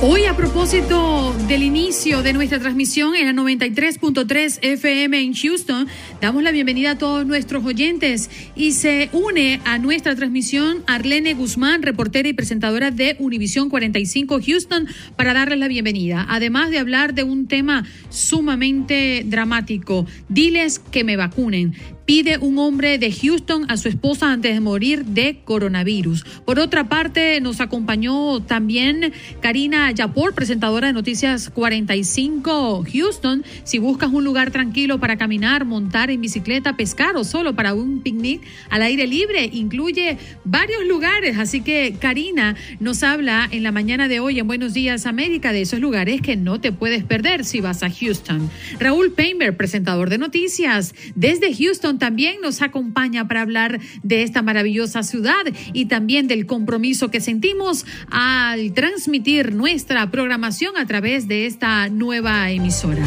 Hoy a propósito del inicio de nuestra transmisión en la 93.3 FM en Houston, damos la bienvenida a todos nuestros oyentes y se une a nuestra transmisión Arlene Guzmán, reportera y presentadora de Univisión 45 Houston, para darles la bienvenida. Además de hablar de un tema sumamente dramático, diles que me vacunen pide un hombre de Houston a su esposa antes de morir de coronavirus. Por otra parte, nos acompañó también Karina Yapor, presentadora de Noticias 45 Houston. Si buscas un lugar tranquilo para caminar, montar en bicicleta, pescar o solo para un picnic al aire libre, incluye varios lugares. Así que Karina nos habla en la mañana de hoy en Buenos Días América de esos lugares que no te puedes perder si vas a Houston. Raúl Painter, presentador de noticias desde Houston, también nos acompaña para hablar de esta maravillosa ciudad y también del compromiso que sentimos al transmitir nuestra programación a través de esta nueva emisora.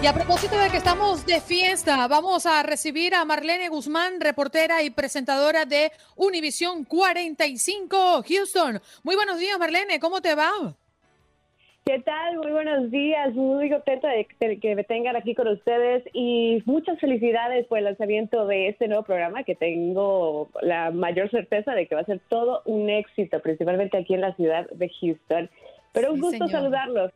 Y a propósito de que estamos de fiesta, vamos a recibir a Marlene Guzmán, reportera y presentadora de Univisión 45 Houston. Muy buenos días, Marlene, ¿cómo te va? ¿Qué tal? Muy buenos días. Muy contenta de que me tengan aquí con ustedes y muchas felicidades por el lanzamiento de este nuevo programa que tengo la mayor certeza de que va a ser todo un éxito, principalmente aquí en la ciudad de Houston. Pero un gusto saludarlos.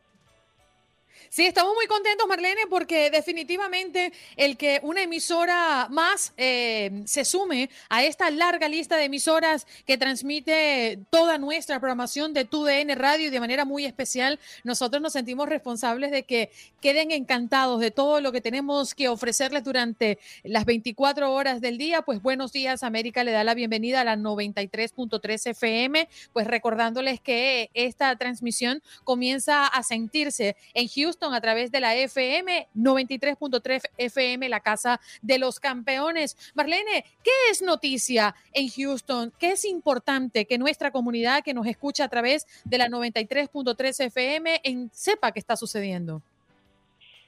Sí, estamos muy contentos, Marlene, porque definitivamente el que una emisora más eh, se sume a esta larga lista de emisoras que transmite toda nuestra programación de TUDN Radio y de manera muy especial, nosotros nos sentimos responsables de que queden encantados de todo lo que tenemos que ofrecerles durante las 24 horas del día. Pues buenos días, América le da la bienvenida a la 93.3 FM, pues recordándoles que esta transmisión comienza a sentirse en Houston Houston a través de la FM 93.3 FM, la casa de los campeones. Marlene, ¿qué es noticia en Houston? ¿Qué es importante que nuestra comunidad que nos escucha a través de la 93.3 FM en, sepa qué está sucediendo?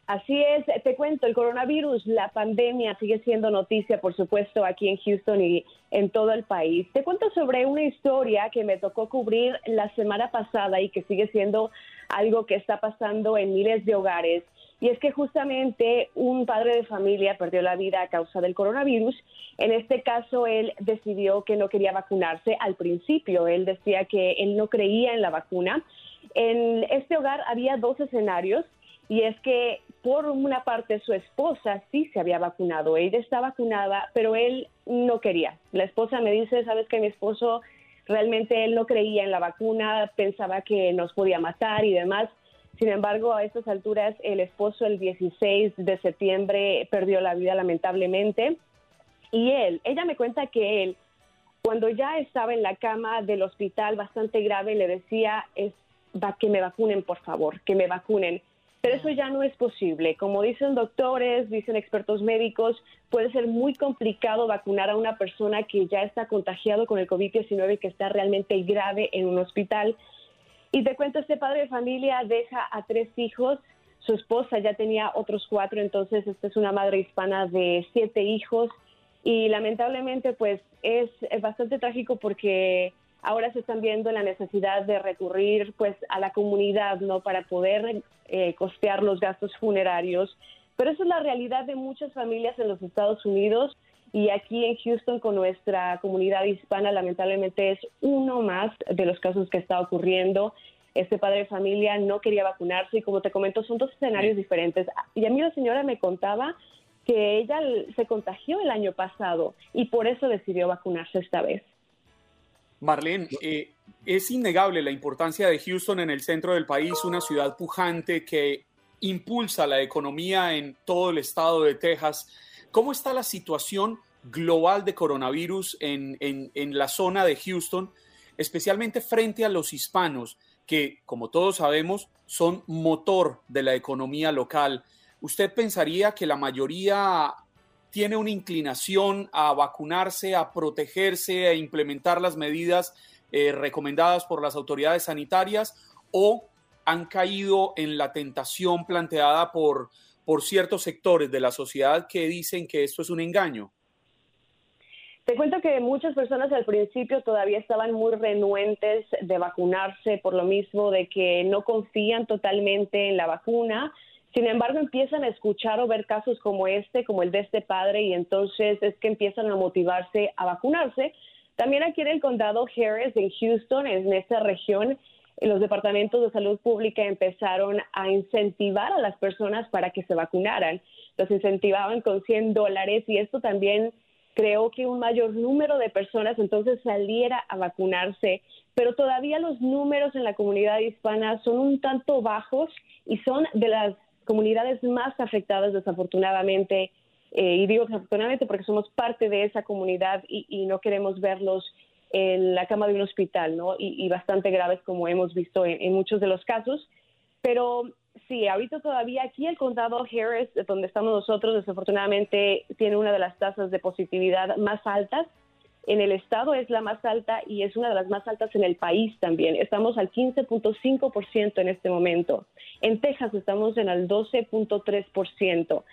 Así es, te cuento, el coronavirus, la pandemia sigue siendo noticia, por supuesto, aquí en Houston y en todo el país. Te cuento sobre una historia que me tocó cubrir la semana pasada y que sigue siendo algo que está pasando en miles de hogares. Y es que justamente un padre de familia perdió la vida a causa del coronavirus. En este caso, él decidió que no quería vacunarse al principio. Él decía que él no creía en la vacuna. En este hogar había dos escenarios y es que por una parte su esposa sí se había vacunado, ella está vacunada, pero él no quería. La esposa me dice, sabes que mi esposo realmente él no creía en la vacuna, pensaba que nos podía matar y demás. Sin embargo, a estas alturas el esposo el 16 de septiembre perdió la vida lamentablemente y él, ella me cuenta que él cuando ya estaba en la cama del hospital bastante grave le decía es que me vacunen por favor, que me vacunen pero eso ya no es posible. Como dicen doctores, dicen expertos médicos, puede ser muy complicado vacunar a una persona que ya está contagiado con el COVID-19 y que está realmente grave en un hospital. Y te cuento, este padre de familia deja a tres hijos, su esposa ya tenía otros cuatro, entonces esta es una madre hispana de siete hijos y lamentablemente pues es bastante trágico porque ahora se están viendo la necesidad de recurrir pues a la comunidad no para poder eh, costear los gastos funerarios pero esa es la realidad de muchas familias en los Estados Unidos y aquí en Houston con nuestra comunidad hispana lamentablemente es uno más de los casos que está ocurriendo Este padre de familia no quería vacunarse y como te comento, son dos escenarios diferentes. Y a mí la señora me contaba que ella se contagió el año pasado y por eso decidió vacunarse esta vez. Marlene, eh, es innegable la importancia de Houston en el centro del país, una ciudad pujante que impulsa la economía en todo el estado de Texas. ¿Cómo está la situación global de coronavirus en, en la zona de Houston, especialmente frente a los hispanos, que, como todos sabemos, son motor de la economía local? ¿Usted pensaría que la mayoría tiene una inclinación a vacunarse, a protegerse, a implementar las medidas eh, recomendadas por las autoridades sanitarias o han caído en la tentación planteada por, por ciertos sectores de la sociedad que dicen que esto es un engaño? Te cuento que muchas personas al principio todavía estaban muy renuentes de vacunarse por lo mismo de que no confían totalmente en la vacuna. Sin embargo, empiezan a escuchar o ver casos como este, como el de este padre, y entonces es que empiezan a motivarse a vacunarse. También aquí en el condado Harris, en Houston, en esta región, los departamentos de salud pública empezaron a incentivar a las personas para que se vacunaran. Los incentivaban con 100 dólares y esto también creó que un mayor número de personas entonces saliera a vacunarse, pero todavía los números en la comunidad hispana son un tanto bajos y son de las comunidades más afectadas desafortunadamente, eh, y digo desafortunadamente porque somos parte de esa comunidad y, no queremos verlos en la cama de un hospital, ¿no? Y, bastante graves como hemos visto en, muchos de los casos. Pero sí, ahorita todavía aquí el condado Harris, donde estamos nosotros, desafortunadamente tiene una de las tasas de positividad más altas en el estado es la más alta y es una de las más altas en el país también. Estamos al 15.5% en este momento. En Texas estamos en el 12.3%,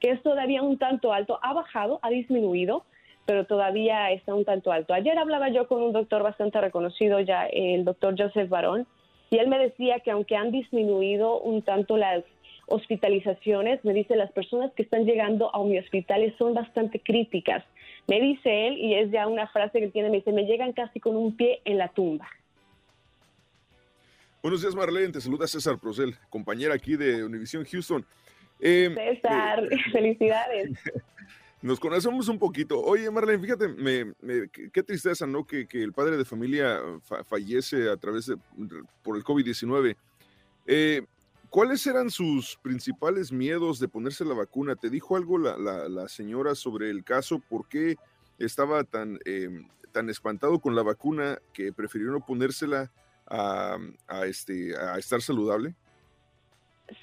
que es todavía un tanto alto. Ha bajado, ha disminuido, pero todavía está un tanto alto. Ayer hablaba yo con un doctor bastante reconocido ya, el doctor Joseph Barón, y él me decía que aunque han disminuido un tanto las hospitalizaciones, me dice las personas que están llegando a mi hospital son bastante críticas me dice él, y es ya una frase que tiene, me dice, me llegan casi con un pie en la tumba. Buenos días, Marlene. Te saluda César Procel, compañera aquí de Univision Houston. Em, César, eh, felicidades. Nos conocemos un poquito. Oye, Marlene, fíjate, me, qué tristeza, ¿no? Que, el padre de familia fallece a través de, por el COVID-19. Eh, ¿Cuáles eran sus principales miedos de ponerse la vacuna? ¿Te dijo algo la, señora sobre el caso? ¿Por qué estaba tan, em, tan espantado con la vacuna que prefirió no ponérsela a, este, a estar saludable?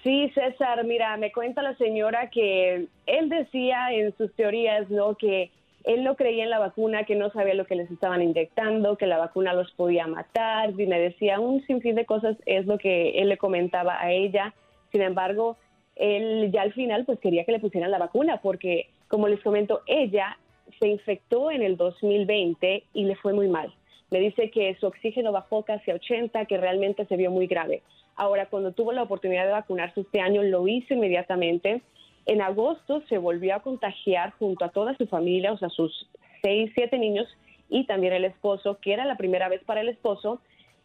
Sí, César, mira, me cuenta la señora que él decía en sus teorías, ¿no? Que él no creía en la vacuna, que no sabía lo que les estaban inyectando, que la vacuna los podía matar, y me decía un sinfín de cosas, es lo que él le comentaba a ella. Sin embargo, él ya al final pues quería que le pusieran la vacuna, porque como les comento, ella se infectó en el 2020 y le fue muy mal. Me dice que su oxígeno bajó casi a 80, que realmente se vio muy grave. Ahora, cuando tuvo la oportunidad de vacunarse este año, lo hizo inmediatamente en agosto se volvió a contagiar junto a toda su familia, o sea, sus seis, siete niños y también el esposo, que era la primera vez para el esposo.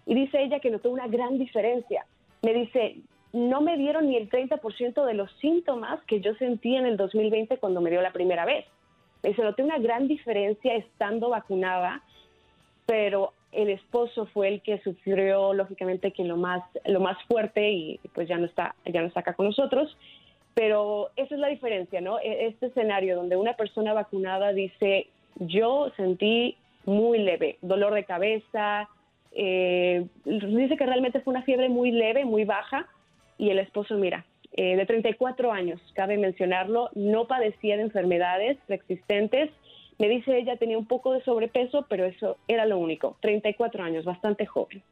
Y dice ella que notó una gran diferencia. Me dice, no me dieron ni el 30% de los síntomas que yo sentí en el 2020 cuando me dio la primera vez. Me dice, noté una gran diferencia estando vacunada, pero el esposo fue el que sufrió lógicamente que lo más lo más fuerte y pues ya no está ya no está acá con nosotros pero esa es la diferencia, ¿no? E-, este escenario donde una persona vacunada dice, yo sentí muy leve, dolor de cabeza, eh, dice que realmente fue una fiebre muy leve, muy baja, y el esposo, mira, eh, de 34 años, cabe mencionarlo, no padecía de enfermedades preexistentes, me dice ella tenía un poco de sobrepeso, pero eso era lo único, 34 años, bastante joven.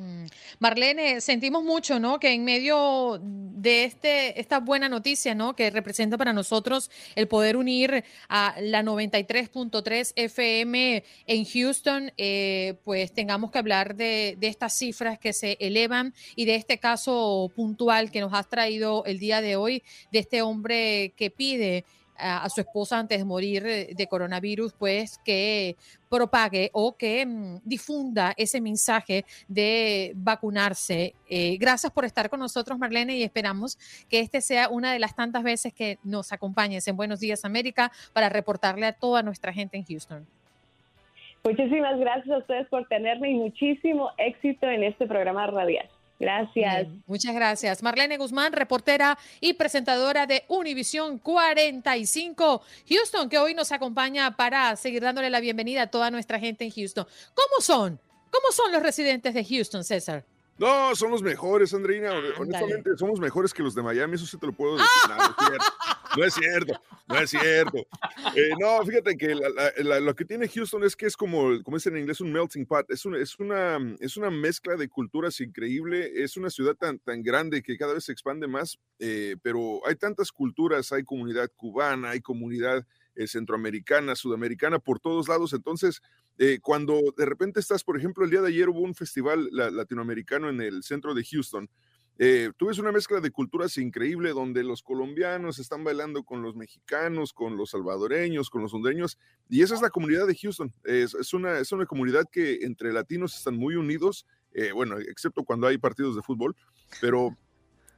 Mm. Marlene, sentimos mucho, ¿no? Que en medio de este, esta buena noticia, ¿no? Que representa para nosotros el poder unir a la 93.3 FM en Houston, eh, pues tengamos que hablar de, de, estas cifras que se elevan y de este caso puntual que nos has traído el día de hoy, de este hombre que pide a, su esposa antes de morir de coronavirus, pues que propague o que mm, difunda ese mensaje de vacunarse. Eh, gracias por estar con nosotros, Marlene, y esperamos que este sea una de las tantas veces que nos acompañes en Buenos Días América para reportarle a toda nuestra gente en Houston. Muchísimas gracias a ustedes por tenerme y muchísimo éxito en este programa radial. Gracias. muchas gracias. Marlene Guzmán, reportera y presentadora de Univisión 45 Houston, que hoy nos acompaña para seguir dándole la bienvenida a toda nuestra gente en Houston. ¿Cómo son? ¿Cómo son los residentes de Houston, César? No, son los mejores, Andreina. Honestamente, somos mejores que los de Miami, eso sí te lo puedo decir. No, es cierto, no es cierto. Eh, no, fíjate que lo que tiene Houston es que es como, como es en inglés, un melting pot. Es, es, una, es una mezcla de culturas increíble. Es una ciudad tan, tan grande que cada vez se expande más, eh, pero hay tantas culturas. Hay comunidad cubana, hay comunidad eh, centroamericana, sudamericana, por todos lados. Entonces, eh, cuando de repente estás, por ejemplo, el día de ayer hubo un festival latinoamericano en el centro de Houston. Eh, tú ves una mezcla de culturas increíble donde los colombianos están bailando con los mexicanos, con los salvadoreños, con los hondureños, y esa es la comunidad de Houston. Es, una, es una comunidad que entre latinos están muy unidos, eh, bueno, excepto cuando hay partidos de fútbol, pero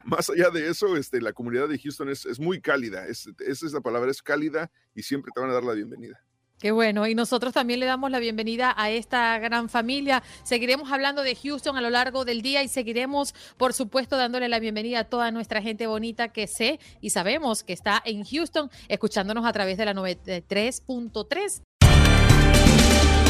más allá de eso, este, la comunidad de Houston es, es muy cálida, esa es la palabra, es cálida y siempre te van a dar la bienvenida. Qué bueno, y nosotros también le damos la bienvenida a esta gran familia. Seguiremos hablando de Houston a lo largo del día y seguiremos, por supuesto, dándole la bienvenida a toda nuestra gente bonita que sé y sabemos que está en Houston, escuchándonos a través de la 93.3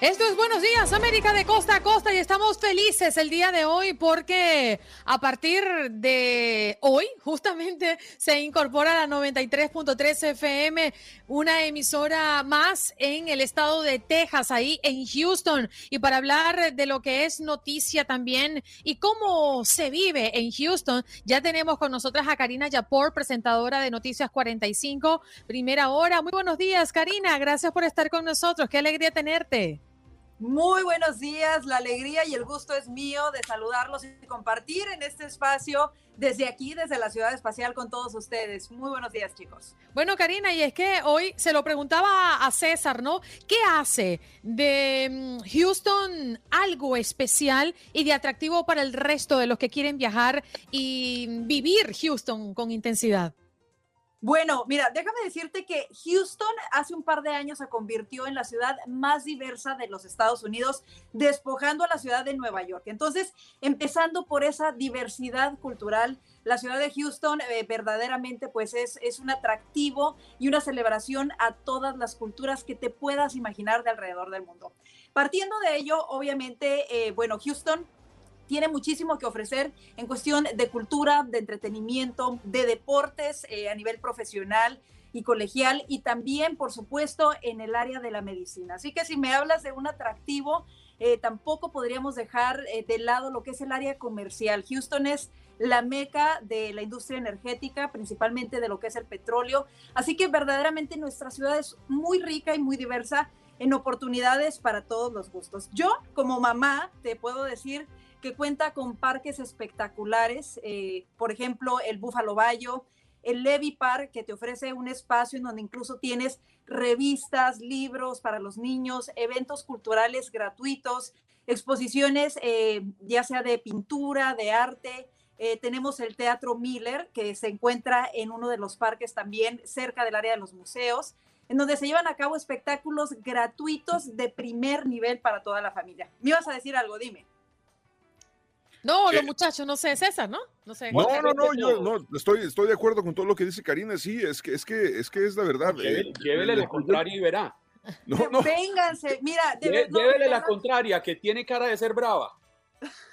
Esto es Buenos Días, América de costa a costa y estamos felices el día de hoy porque a partir de hoy justamente se incorpora la 93.3 FM, una emisora más en el estado de Texas, ahí en Houston. Y para hablar de lo que es noticia también y cómo se vive en Houston, ya tenemos con nosotras a Karina Yapor, presentadora de Noticias 45, primera hora. Muy buenos días, Karina. Gracias por estar con nosotros. Qué alegría tenerte. Muy buenos días, la alegría y el gusto es mío de saludarlos y compartir en este espacio desde aquí, desde la ciudad espacial con todos ustedes. Muy buenos días, chicos. Bueno, Karina, y es que hoy se lo preguntaba a César, ¿no? ¿Qué hace de mm, Houston algo especial y de atractivo para el resto de los que quieren viajar y vivir Houston con intensidad? Bueno, mira, déjame decirte que Houston hace un par de años se convirtió en la ciudad más diversa de los Estados Unidos, despojando a la ciudad de Nueva York. Entonces, empezando por esa diversidad cultural, la ciudad de Houston eh, verdaderamente pues es, es un atractivo y una celebración a todas las culturas que te puedas imaginar de alrededor del mundo. Partiendo de ello, obviamente, eh, bueno, Houston tiene muchísimo que ofrecer en cuestión de cultura, de entretenimiento, de deportes eh, a nivel profesional y colegial y también, por supuesto, en el área de la medicina. Así que si me hablas de un atractivo, eh, tampoco podríamos dejar eh, de lado lo que es el área comercial. Houston es la meca de la industria energética, principalmente de lo que es el petróleo. Así que verdaderamente nuestra ciudad es muy rica y muy diversa en oportunidades para todos los gustos. Yo, como mamá, te puedo decir que cuenta con parques espectaculares, eh, por ejemplo, el Búfalo Bayo, el Levy Park, que te ofrece un espacio en donde incluso tienes revistas, libros para los niños, eventos culturales gratuitos, exposiciones eh, ya sea de pintura, de arte. Eh, tenemos el Teatro Miller, que se encuentra en uno de los parques también cerca del área de los museos, en donde se llevan a cabo espectáculos gratuitos de primer nivel para toda la familia. ¿Me ibas a decir algo? Dime. No, los muchachos, no sé, César, ¿no? No sé. No, no, no, yo no, estoy, estoy de acuerdo con todo lo que dice Karina, sí, es que es que es que es la verdad. Eh, llévele la contraria y verá. No, no. Vénganse, mira, llévele la contraria, que tiene cara de ser brava.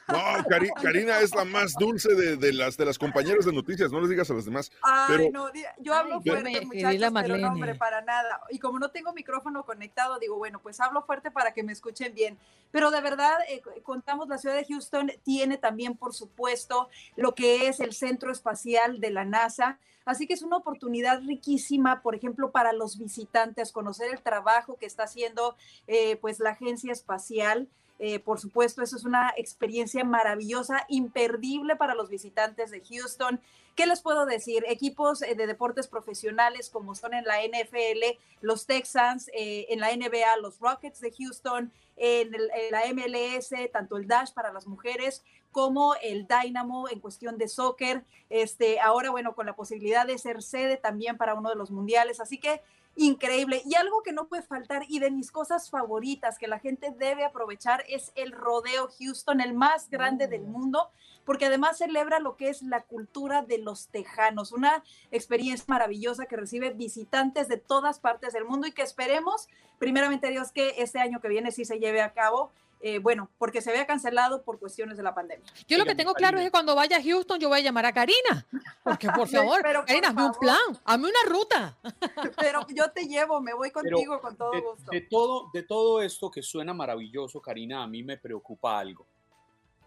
No, Karina es la más dulce de, las, de las compañeras de noticias, no les digas a las demás. Ay, no, yo hablo fuerte, muchachos, pero no, hombre, para nada. Y como no tengo micrófono conectado, digo, bueno, pues hablo fuerte para que me escuchen bien. Pero de verdad, eh, contamos, la ciudad de Houston tiene también, por supuesto, lo que es el centro espacial de la NASA. Así que es una oportunidad riquísima, por ejemplo, para los visitantes, conocer el trabajo que está haciendo eh, pues la agencia espacial. Eh, por supuesto, eso es una experiencia maravillosa, imperdible para los visitantes de Houston. ¿Qué les puedo decir? Equipos eh, de deportes profesionales como son en la NFL, los Texans, eh, en la NBA, los Rockets de Houston, en, la MLS, tanto el Dash para las mujeres como el Dynamo en cuestión de soccer. Este, ahora, bueno, con la posibilidad de ser sede también para uno de los mundiales. Así que increíble. Y algo que no puede faltar y de mis cosas favoritas que la gente debe aprovechar es el Rodeo Houston, el más grande del mm. mundo, porque además celebra lo que es la cultura de los tejanos, una experiencia maravillosa que recibe visitantes de todas partes del mundo y que esperemos, primeramente Dios, que este año que viene sí se lleve a cabo eh, bueno, porque se había cancelado por cuestiones de la pandemia. Yo lo que tengo claro es que cuando vaya a Houston yo voy a llamar a Karina, porque por favor, Karina, hazme un plan, hazme una ruta. Pero yo te llevo, me voy contigo con todo gusto. De todo, de todo esto que suena maravilloso, Karina, a mí me preocupa algo.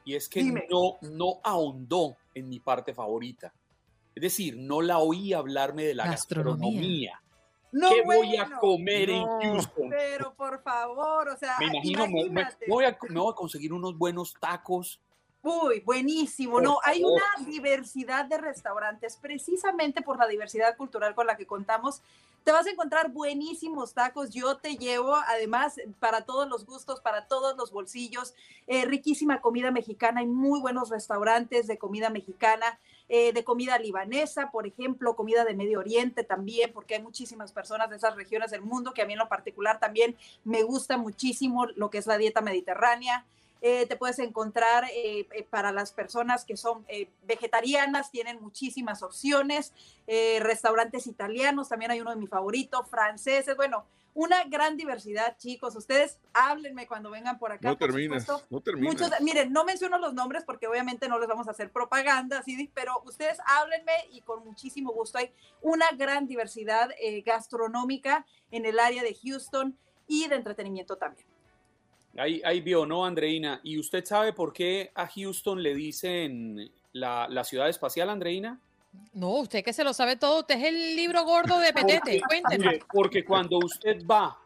Y es que no, no ahondó en mi parte favorita. Es decir, no la oí hablarme de la gastronomía. No, ¿Qué voy a comer en Houston? Pero por favor, o sea, me imagino, me, voy a, voy a conseguir unos buenos tacos. Uy, buenísimo. no, hay una diversidad de restaurantes, precisamente por la diversidad cultural con la que contamos. Te vas a encontrar buenísimos tacos. Yo te llevo, además, para todos los gustos, para todos los bolsillos. Eh, riquísima comida mexicana. Hay muy buenos restaurantes de comida mexicana. Eh, de comida libanesa, por ejemplo, comida de Medio Oriente también, porque hay muchísimas personas de esas regiones del mundo que a mí en lo particular también me gusta muchísimo lo que es la dieta mediterránea. Eh, te puedes encontrar eh, para las personas que son vegetarianas, tienen muchísimas opciones, restaurantes italianos, también hay uno de mis favoritos, franceses, bueno, una gran diversidad, chicos. Ustedes háblenme cuando vengan por acá. No terminas, no terminas. miren, no menciono los nombres porque obviamente no les vamos a hacer propaganda, ¿sí? pero ustedes háblenme y con muchísimo gusto. Hay una gran diversidad eh, gastronómica en el área de Houston y de entretenimiento también. Ahí, ahí vio, ¿no, Andreina? ¿Y usted sabe por qué a Houston le dicen la, la ciudad espacial, Andreina? No, usted que se lo sabe todo, usted es el libro gordo de Petete, cuénteme. Porque cuando usted va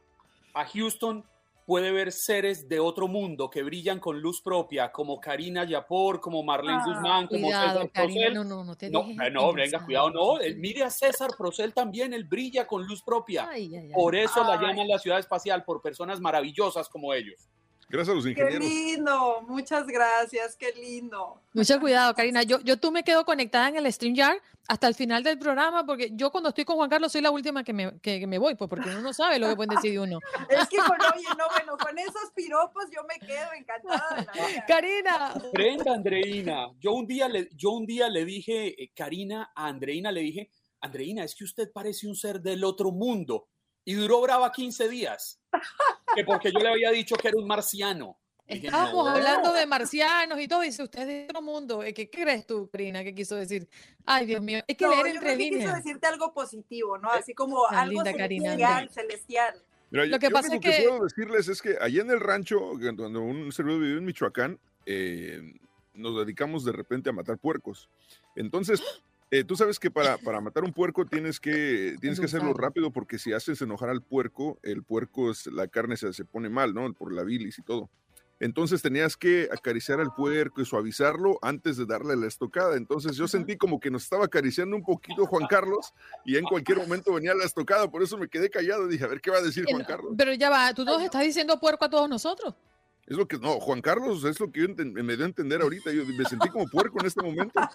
a Houston, puede ver seres de otro mundo que brillan con luz propia, como Karina Yapor, como Marlene ah, Guzmán, como César Procel. No, no, no te no, eh, no venga, cuidado, no. Eh, mire a César Procel también, él brilla con luz propia. por eso la llaman la ciudad espacial, por personas maravillosas como ellos. Gracias a los ingenieros. Qué lindo, muchas gracias, qué lindo. Mucho cuidado, Karina. Yo, yo tú me quedo conectada en el StreamYard hasta el final del programa, porque yo cuando estoy con Juan Carlos soy la última que me, que, me voy, pues porque uno no sabe lo que pueden decir uno. es que con, oye, no, bueno, con esos piropos yo me quedo encantada. Karina. Brenda, Andreina. Yo un día le, yo un día le dije, eh, Karina, a Andreina le dije, Andreina, es que usted parece un ser del otro mundo. Y duró brava 15 días. Que porque yo le había dicho que era un marciano. Estábamos hablando de marcianos y todo, dice usted de otro mundo. ¿Qué, crees tú, Karina? ¿Qué quiso decir? Ay, Dios mío, es que leer entre líneas. quiso decirte algo positivo, ¿no? Así como algo celestial, celestial. lo que pasa es que... que puedo decirles es que allá en el rancho, cuando un servidor vive en Michoacán, eh, nos dedicamos de repente a matar puercos. Entonces, eh, tú sabes que para, para, matar un puerco tienes que, tienes que hacerlo rápido porque si haces enojar al puerco, el puerco, es, la carne se, se pone mal, ¿no? Por la bilis y todo. entonces tenías que acariciar al puerco y suavizarlo antes de darle la estocada. Entonces yo sentí como que nos estaba acariciando un poquito Juan Carlos y en cualquier momento venía la estocada, por eso me quedé callado, dije, a ver qué va a decir Juan Carlos. Pero ya va, tú nos estás diciendo puerco a todos nosotros. Es lo que, no, Juan Carlos es lo que yo me dio a entender ahorita. Yo me sentí como puerco en este momento.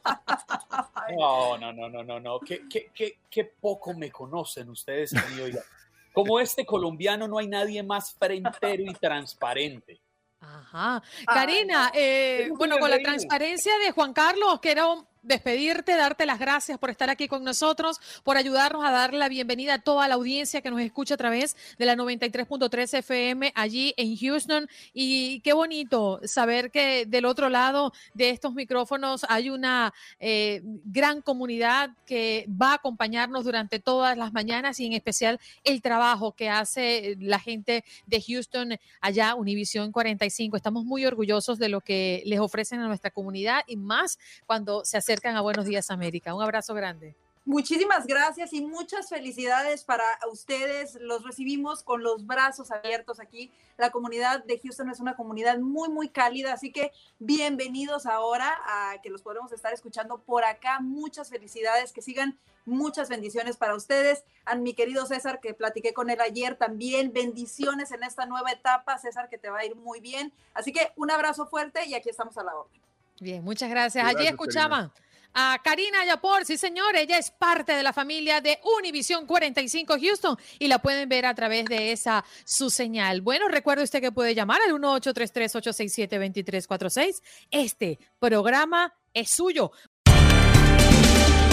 No, no, no, no, no, no. Qué, qué, qué, qué poco me conocen ustedes, amigo. Como este colombiano no hay nadie más frentero y transparente. Ajá. Karina, eh, bueno, con la transparencia de Juan Carlos, que era un despedirte, darte las gracias por estar aquí con nosotros, por ayudarnos a darle la bienvenida a toda la audiencia que nos escucha a través de la 93.3 FM allí en Houston. Y qué bonito saber que del otro lado de estos micrófonos hay una eh, gran comunidad que va a acompañarnos durante todas las mañanas y en especial el trabajo que hace la gente de Houston allá, Univisión 45. Estamos muy orgullosos de lo que les ofrecen a nuestra comunidad y más cuando se acerca a Buenos Días América. Un abrazo grande. Muchísimas gracias y muchas felicidades para ustedes. Los recibimos con los brazos abiertos aquí. La comunidad de Houston es una comunidad muy, muy cálida, así que bienvenidos ahora a que los podremos estar escuchando por acá. Muchas felicidades, que sigan muchas bendiciones para ustedes. A mi querido César, que platiqué con él ayer también, bendiciones en esta nueva etapa. César, que te va a ir muy bien. Así que un abrazo fuerte y aquí estamos a la orden. Bien, muchas gracias. Allí escuchaban a Karina Yapor. Sí, señor, ella es parte de la familia de Univision 45 Houston y la pueden ver a través de esa su señal. Bueno, recuerde usted que puede llamar al 1833-867-2346. Este programa es suyo.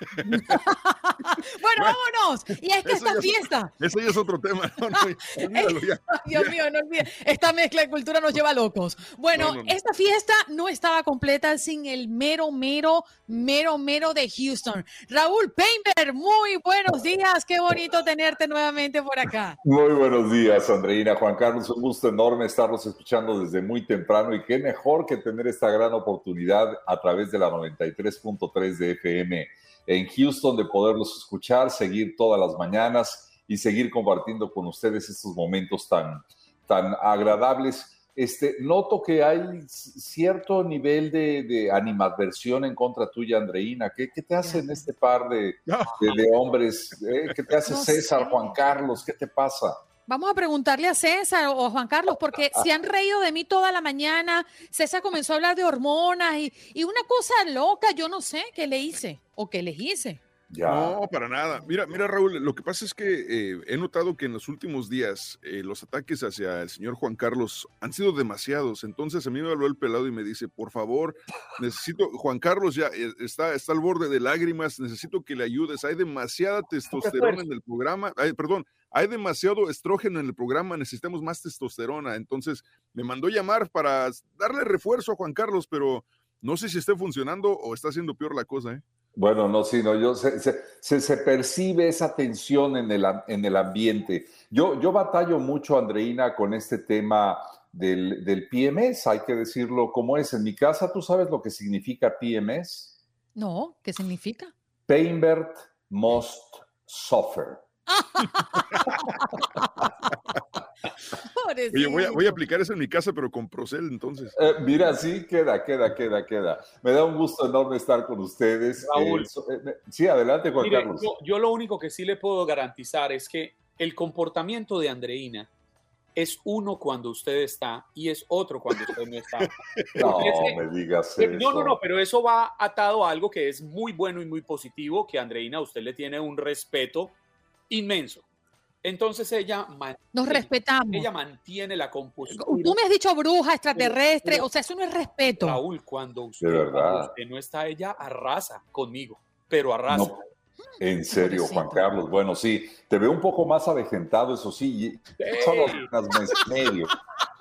bueno, vámonos. Y es que esta fiesta. Eso ya es otro tema. Dios mío, no olvides. Esta mezcla de cultura nos lleva locos. Bueno, esta fiesta no estaba completa sin el mero, mero, mero, mero de Houston. Raúl Painter, muy buenos días. Qué bonito tenerte nuevamente por acá. Muy buenos días, Andreina. Juan Carlos, un gusto enorme estarlos escuchando desde muy temprano y qué mejor que tener esta gran oportunidad a través de la 93.3 de FM en Houston de poderlos escuchar, seguir todas las mañanas y seguir compartiendo con ustedes estos momentos tan, tan agradables. Este, noto que hay cierto nivel de, animadversión en contra tuya, Andreina. ¿Qué, qué te hacen este par de, de, hombres? Eh? ¿Qué te hace César, Juan Carlos? ¿Qué te pasa? Vamos a preguntarle a César o a Juan Carlos, porque se han reído de mí toda la mañana. César comenzó a hablar de hormonas y, y una cosa loca, yo no sé qué le hice o qué les hice. No, para nada. Mira, mira, Raúl, lo que pasa es que eh, he notado que en los últimos días eh, los ataques hacia el señor Juan Carlos han sido demasiados. Entonces a mí me habló el pelado y me dice, por favor, necesito, Juan Carlos ya eh, está, está al borde de lágrimas, necesito que le ayudes. Hay demasiada testosterona en el programa, perdón, hay demasiado estrógeno en el programa, necesitamos más testosterona. Entonces me mandó llamar para darle refuerzo a Juan Carlos, pero no sé si esté funcionando o está haciendo peor la cosa, ¿eh? Bueno, no, sí, no, yo, se, se, percibe esa tensión en el, en el ambiente. Yo, yo batallo mucho, Andreina, con este tema del, del PMS, hay que decirlo como es. En mi casa, ¿tú sabes lo que significa PMS? No, ¿qué significa? Painbert Most Suffer. Oye, voy a, aplicar eso en mi casa, pero con Procel entonces. Eh, mira, sí, queda, queda, queda, queda. Me da un gusto enorme estar con ustedes. Raúl. Eh, eh, sí, adelante, Juan Carlos. Yo, lo único que sí le puedo garantizar es que el comportamiento de Andreina es uno cuando usted está y es otro cuando usted no está. no, me digas eso. No, no, no, pero eso va atado a algo que es muy bueno y muy positivo, que Andreina, usted le tiene un respeto inmenso. Entonces ella nos respetamos. Ella mantiene la compostura. Tú me has dicho bruja, extraterrestre, o sea, eso no es respeto. Raúl, cuando usted, no está, ella arrasa conmigo, pero arrasa. en serio, Juan Carlos. Bueno, sí, te veo un poco más avejentado, eso sí, solo unas meses medio,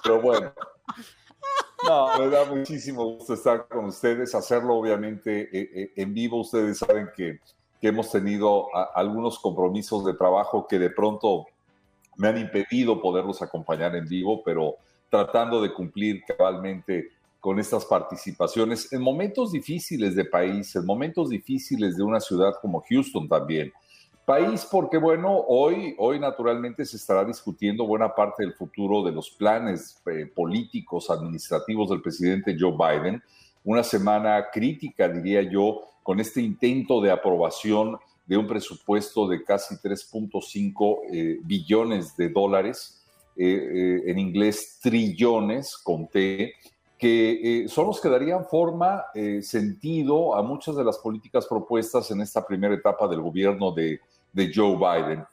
pero bueno. No, me da muchísimo gusto estar con ustedes, hacerlo obviamente eh, eh, en vivo. Ustedes saben que que hemos tenido algunos compromisos de trabajo que de pronto me han impedido poderlos acompañar en vivo, pero tratando de cumplir cabalmente con estas participaciones en momentos difíciles de país, en momentos difíciles de una ciudad como Houston también. País porque, bueno, hoy, hoy naturalmente se estará discutiendo buena parte del futuro de los planes eh, políticos, administrativos del presidente Joe Biden. Una semana crítica, diría yo, con este intento de aprobación de un presupuesto de casi 3.5 eh, billones de dólares, eh, eh, en inglés trillones con T, que son los que darían forma, sentido a muchas de las políticas propuestas en esta primera etapa del gobierno de Joe Biden.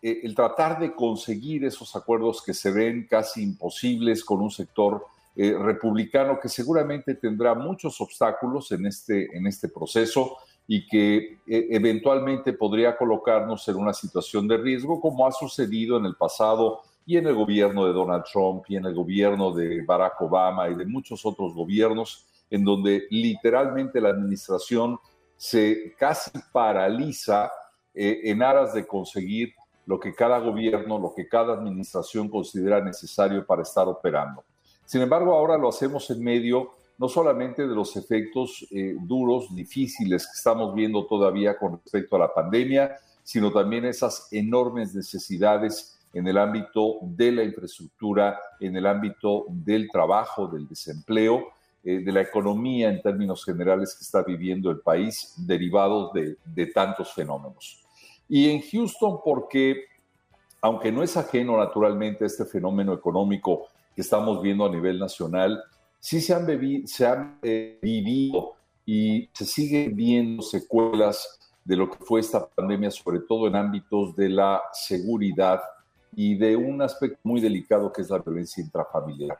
el tratar de conseguir esos acuerdos que se ven casi imposibles con un sector republicano que seguramente tendrá muchos obstáculos en este, en este proceso y que eh, eventualmente podría colocarnos en una situación de riesgo, como ha sucedido en el pasado y en el gobierno de Donald Trump y en el gobierno de Barack Obama y de muchos otros gobiernos, en donde literalmente la administración se casi paraliza eh, en aras de conseguir lo que cada gobierno, lo que cada administración considera necesario para estar operando. Sin embargo, ahora lo hacemos en medio no solamente de los efectos eh, duros, difíciles que estamos viendo todavía con respecto a la pandemia, sino también esas enormes necesidades en el ámbito de la infraestructura, en el ámbito del trabajo, del desempleo, eh, de la economía en términos generales que está viviendo el país, derivados de, de tantos fenómenos. Y en Houston, porque aunque no es ajeno naturalmente a este fenómeno económico que estamos viendo a nivel nacional, sí se han, se han eh, vivido y se siguen viendo secuelas de lo que fue esta pandemia, sobre todo en ámbitos de la seguridad y de un aspecto muy delicado que es la violencia intrafamiliar.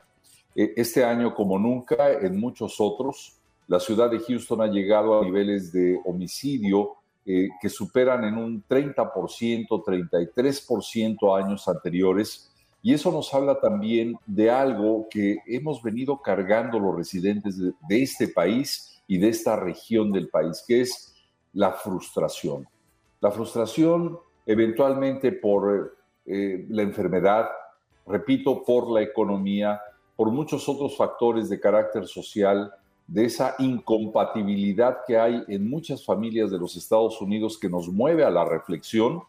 E, este año, como nunca, en muchos otros, la ciudad de Houston ha llegado a niveles de homicidio eh, que superan en un 30%, 33% años anteriores y eso nos habla también de algo que hemos venido cargando los residentes de, este país y de esta región del país, que es la frustración. La frustración eventualmente por eh, la enfermedad, repito, por la economía, por muchos otros factores de carácter social, de esa incompatibilidad que hay en muchas familias de los Estados Unidos que nos mueve a la reflexión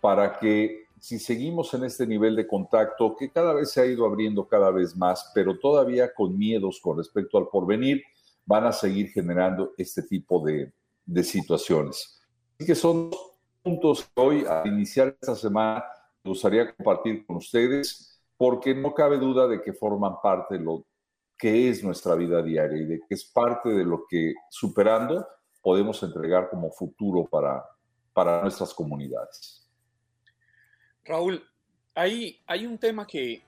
para que si seguimos en este nivel de contacto que cada vez se ha ido abriendo cada vez más, pero todavía con miedos con respecto al porvenir, van a seguir generando este tipo de, situaciones. Así que son puntos que hoy, al iniciar esta semana, me gustaría compartir con ustedes, porque no cabe duda de que forman parte de lo que es nuestra vida diaria y de que es parte de lo que superando podemos entregar como futuro para, para nuestras comunidades. Raúl, hay, hay un tema que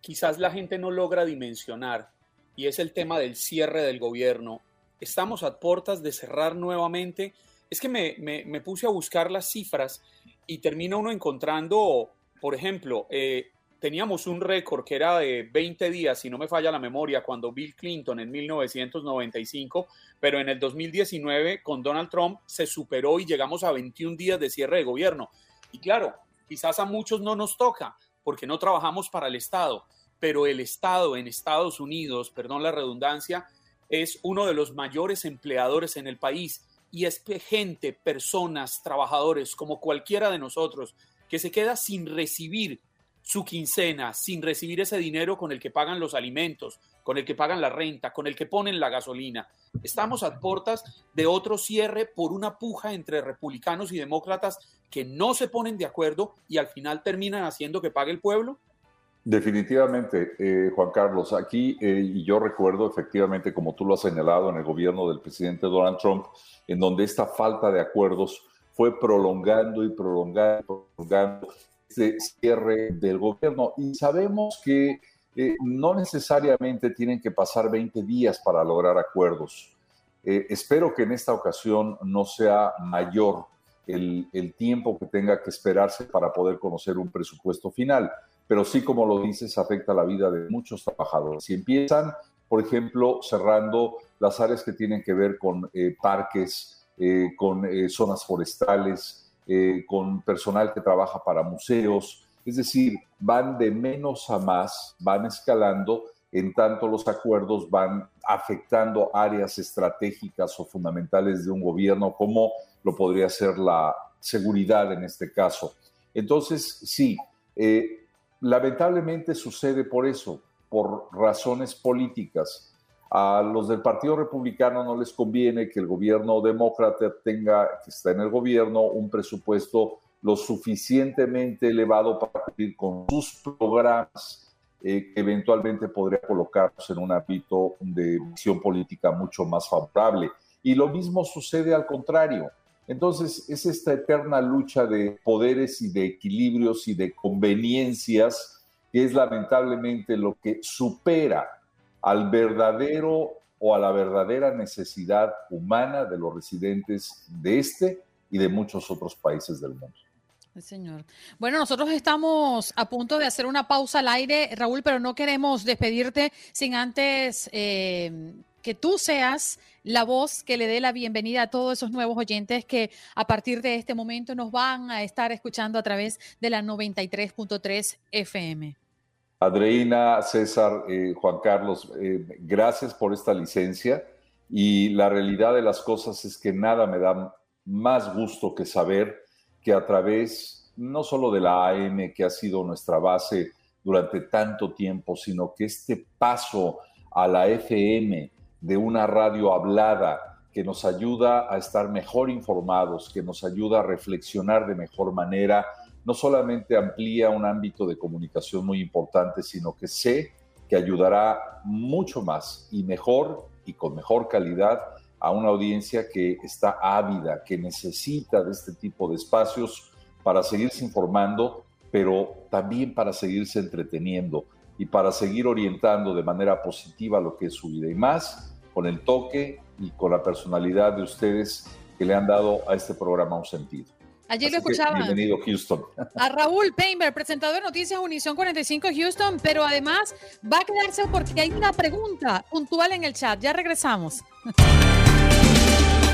quizás la gente no logra dimensionar y es el tema del cierre del gobierno. Estamos a puertas de cerrar nuevamente. Es que me, me, puse a buscar las cifras y termina uno encontrando, por ejemplo, eh, teníamos un récord que era de 20 días, si no me falla la memoria, cuando Bill Clinton en 1995, pero en el 2019 con Donald Trump se superó y llegamos a 21 días de cierre de gobierno. Y claro, Quizás a muchos no nos toca porque no trabajamos para el Estado, pero el Estado en Estados Unidos, perdón la redundancia, es uno de los mayores empleadores en el país. Y es gente, personas, trabajadores como cualquiera de nosotros que se queda sin recibir su quincena, sin recibir ese dinero con el que pagan los alimentos, con el que pagan la renta, con el que ponen la gasolina. Estamos a puertas de otro cierre por una puja entre republicanos y demócratas que no se ponen de acuerdo y al final terminan haciendo que pague el pueblo? Definitivamente, eh, Juan Carlos, aquí, eh, y yo recuerdo efectivamente, como tú lo has señalado, en el gobierno del presidente Donald Trump, en donde esta falta de acuerdos fue prolongando y prolongando, prolongando este cierre del gobierno. Y sabemos que eh, no necesariamente tienen que pasar 20 días para lograr acuerdos. espero que en esta ocasión no sea mayor el, tiempo que tenga que esperarse para poder conocer un presupuesto final. Pero sí, como lo dices, afecta la vida de muchos trabajadores. Si empiezan, por ejemplo, cerrando las áreas que tienen que ver con eh, parques, eh, con eh, zonas forestales, eh, con personal que trabaja para museos. Es decir, van de menos a más, van escalando, en tanto los acuerdos van afectando áreas estratégicas o fundamentales de un gobierno, como lo podría ser la seguridad en este caso. Entonces, sí, lamentablemente sucede por eso, por razones políticas. A los del Partido Republicano no les conviene que el gobierno demócrata tenga, que está en el gobierno, un presupuesto lo suficientemente elevado para cumplir con sus programas eh, que eventualmente podría colocarlos en un ámbito de visión política mucho más favorable. Y lo mismo sucede al contrario. Entonces, es esta eterna lucha de poderes y de equilibrios y de conveniencias que es lamentablemente lo que supera al verdadero o a la verdadera necesidad humana de los residentes de este y de muchos otros países del mundo. Señor. Bueno, nosotros estamos a punto de hacer una pausa al aire, Raúl, pero no queremos despedirte sin antes eh, que tú seas la voz que le dé la bienvenida a todos esos nuevos oyentes que a partir de este momento nos van a estar escuchando a través de la 93.3 FM. Adreina, César, eh, Juan Carlos, eh, gracias por esta licencia y la realidad de las cosas es que nada me da más gusto que saber que a través no solo de la AM, que ha sido nuestra base durante tanto tiempo, sino que este paso a la FM de una radio hablada que nos ayuda a estar mejor informados, que nos ayuda a reflexionar de mejor manera, no solamente amplía un ámbito de comunicación muy importante, sino que sé que ayudará mucho más y mejor y con mejor calidad a una audiencia que está ávida, que necesita de este tipo de espacios para seguirse informando, pero también para seguirse entreteniendo y para seguir orientando de manera positiva lo que es su vida y más con el toque y con la personalidad de ustedes que le han dado a este programa un sentido. Ayer lo escuchaba. Bienvenido, Houston. A Raúl Painter, presentador de Noticias Unición 45 Houston, pero además va a quedarse porque hay una pregunta puntual en el chat. Ya regresamos.